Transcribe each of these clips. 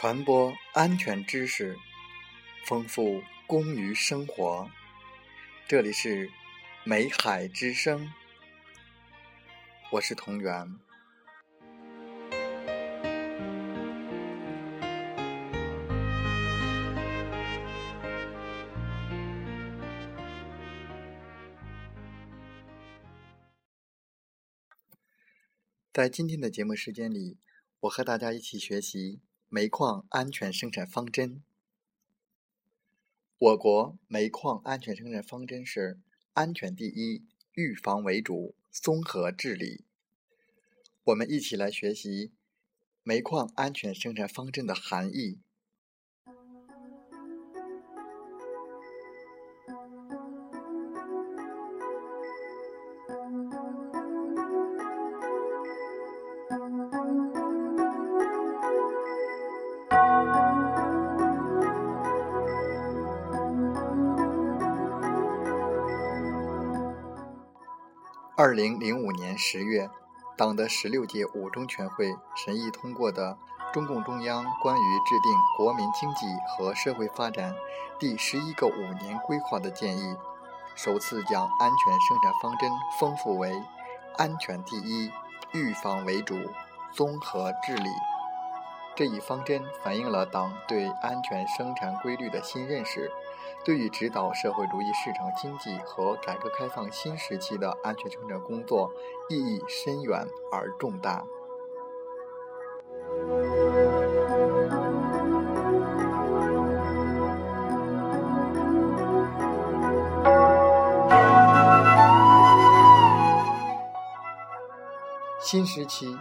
传播安全知识，丰富工于生活。这里是美海之声，我是同源。在今天的节目时间里，我和大家一起学习。煤矿安全生产方针。我国煤矿安全生产方针是安全第一，预防为主，综合治理。我们一起来学习煤矿安全生产方针的含义。二零零五年十月，党的十六届五中全会审议通过的《中共中央关于制定国民经济和社会发展第十一个五年规划的建议》，首次将安全生产方针丰富为“安全第一，预防为主，综合治理”。这一方针反映了党对安全生产规律的新认识。对于指导社会主义市场经济和改革开放新时期的安全生产工作意义深远而重大。新时期，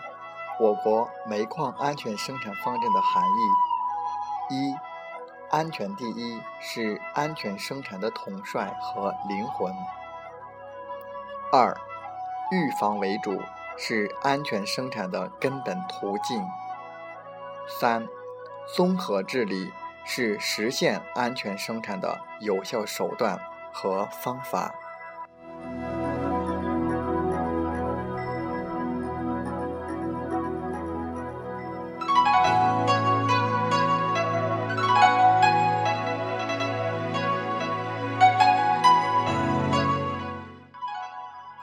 我国煤矿安全生产方针的含义一。安全第一是安全生产的统帅和灵魂。二，预防为主是安全生产的根本途径。三，综合治理是实现安全生产的有效手段和方法。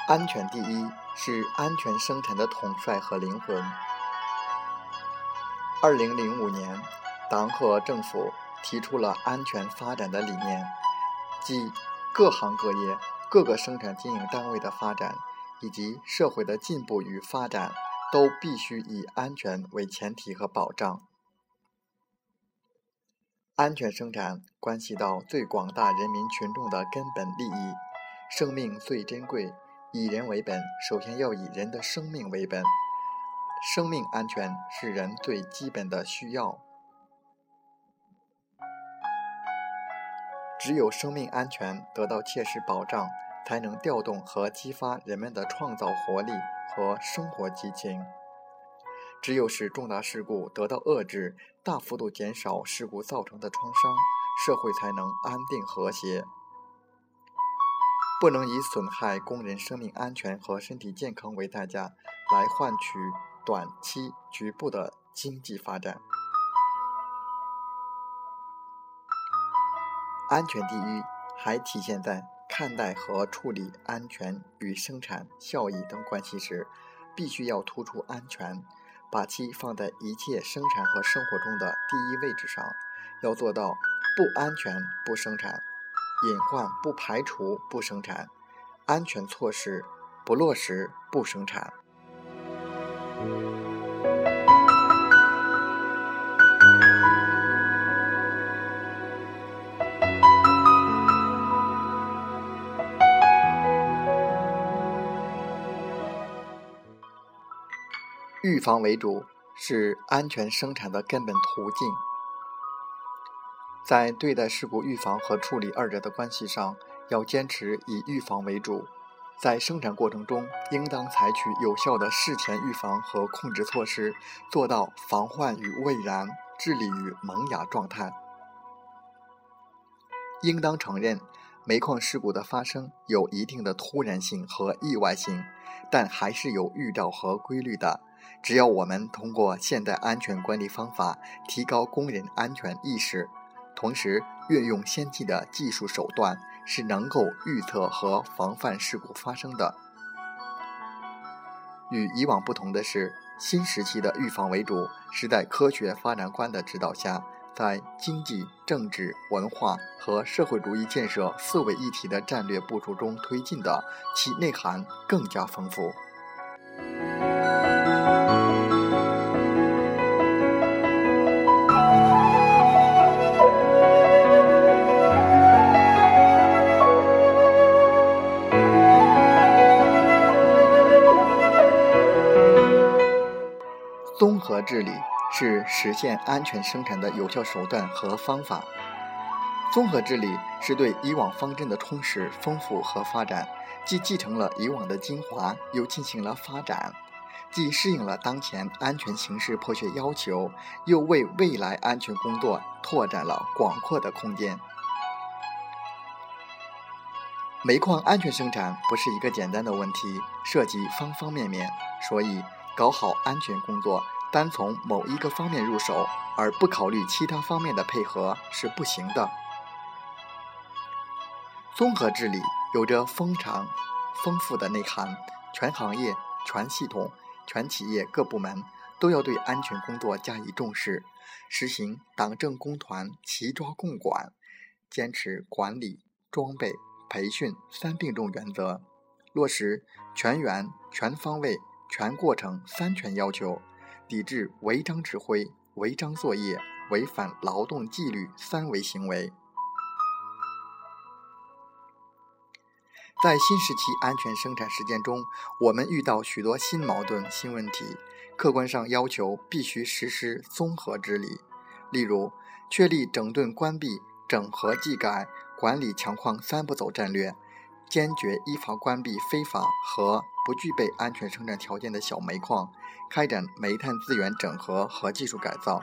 安全第一是安全生产的统帅和灵魂。二零零五年，党和政府提出了安全发展的理念，即各行各业、各个生产经营单位的发展以及社会的进步与发展，都必须以安全为前提和保障。安全生产关系到最广大人民群众的根本利益，生命最珍贵。以人为本，首先要以人的生命为本。生命安全是人最基本的需要。只有生命安全得到切实保障，才能调动和激发人们的创造活力和生活激情。只有使重大事故得到遏制，大幅度减少事故造成的创伤，社会才能安定和谐。不能以损害工人生命安全和身体健康为代价，来换取短期局部的经济发展。安全第一，还体现在看待和处理安全与生产效益等关系时，必须要突出安全，把其放在一切生产和生活中的第一位置上，要做到不安全不生产。隐患不排除不生产，安全措施不落实不生产。预防为主是安全生产的根本途径。在对待事故预防和处理二者的关系上，要坚持以预防为主。在生产过程中，应当采取有效的事前预防和控制措施，做到防患于未然，治理于萌芽状态。应当承认，煤矿事故的发生有一定的突然性和意外性，但还是有预兆和规律的。只要我们通过现代安全管理方法提高工人安全意识，同时运用先进的技术手段，是能够预测和防范事故发生的。与以往不同的是，新时期的预防为主，是在科学发展观的指导下，在经济、政治、文化和社会主义建设四位一体的战略部署中推进的，其内涵更加丰富。治理是实现安全生产的有效手段和方法。综合治理是对以往方针的充实、丰富和发展，既继承了以往的精华，又进行了发展；既适应了当前安全形势迫切要求，又为未来安全工作拓展了广阔的空间。煤矿安全生产不是一个简单的问题，涉及方方面面，所以。搞好安全工作，单从某一个方面入手，而不考虑其他方面的配合是不行的。综合治理有着丰长、丰富的内涵，全行业、全系统、全企业各部门都要对安全工作加以重视，实行党政工团齐抓共管，坚持管理、装备、培训三并重原则，落实全员、全方位。全过程三全要求，抵制违章指挥、违章作业、违反劳动纪律三违行为。在新时期安全生产实践中，我们遇到许多新矛盾、新问题，客观上要求必须实施综合治理。例如，确立整顿、关闭、整合、技改、管理强矿三步走战略。坚决依法关闭非法和不具备安全生产条件的小煤矿，开展煤炭资源整合和技术改造，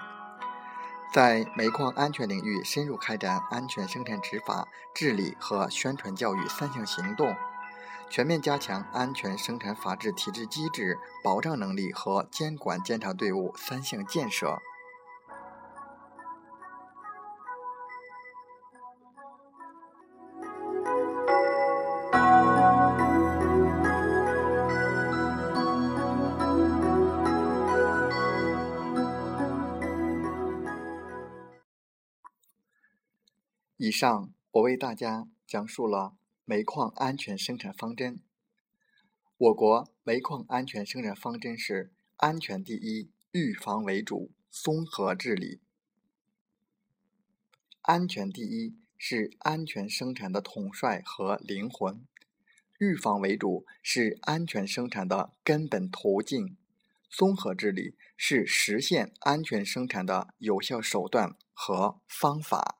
在煤矿安全领域深入开展安全生产执法、治理和宣传教育三项行动，全面加强安全生产法治体制机制保障能力和监管监察队伍三项建设。以上我为大家讲述了煤矿安全生产方针。我国煤矿安全生产方针是安全第一，预防为主，综合治理。安全第一是安全生产的统帅和灵魂，预防为主是安全生产的根本途径，综合治理是实现安全生产的有效手段和方法。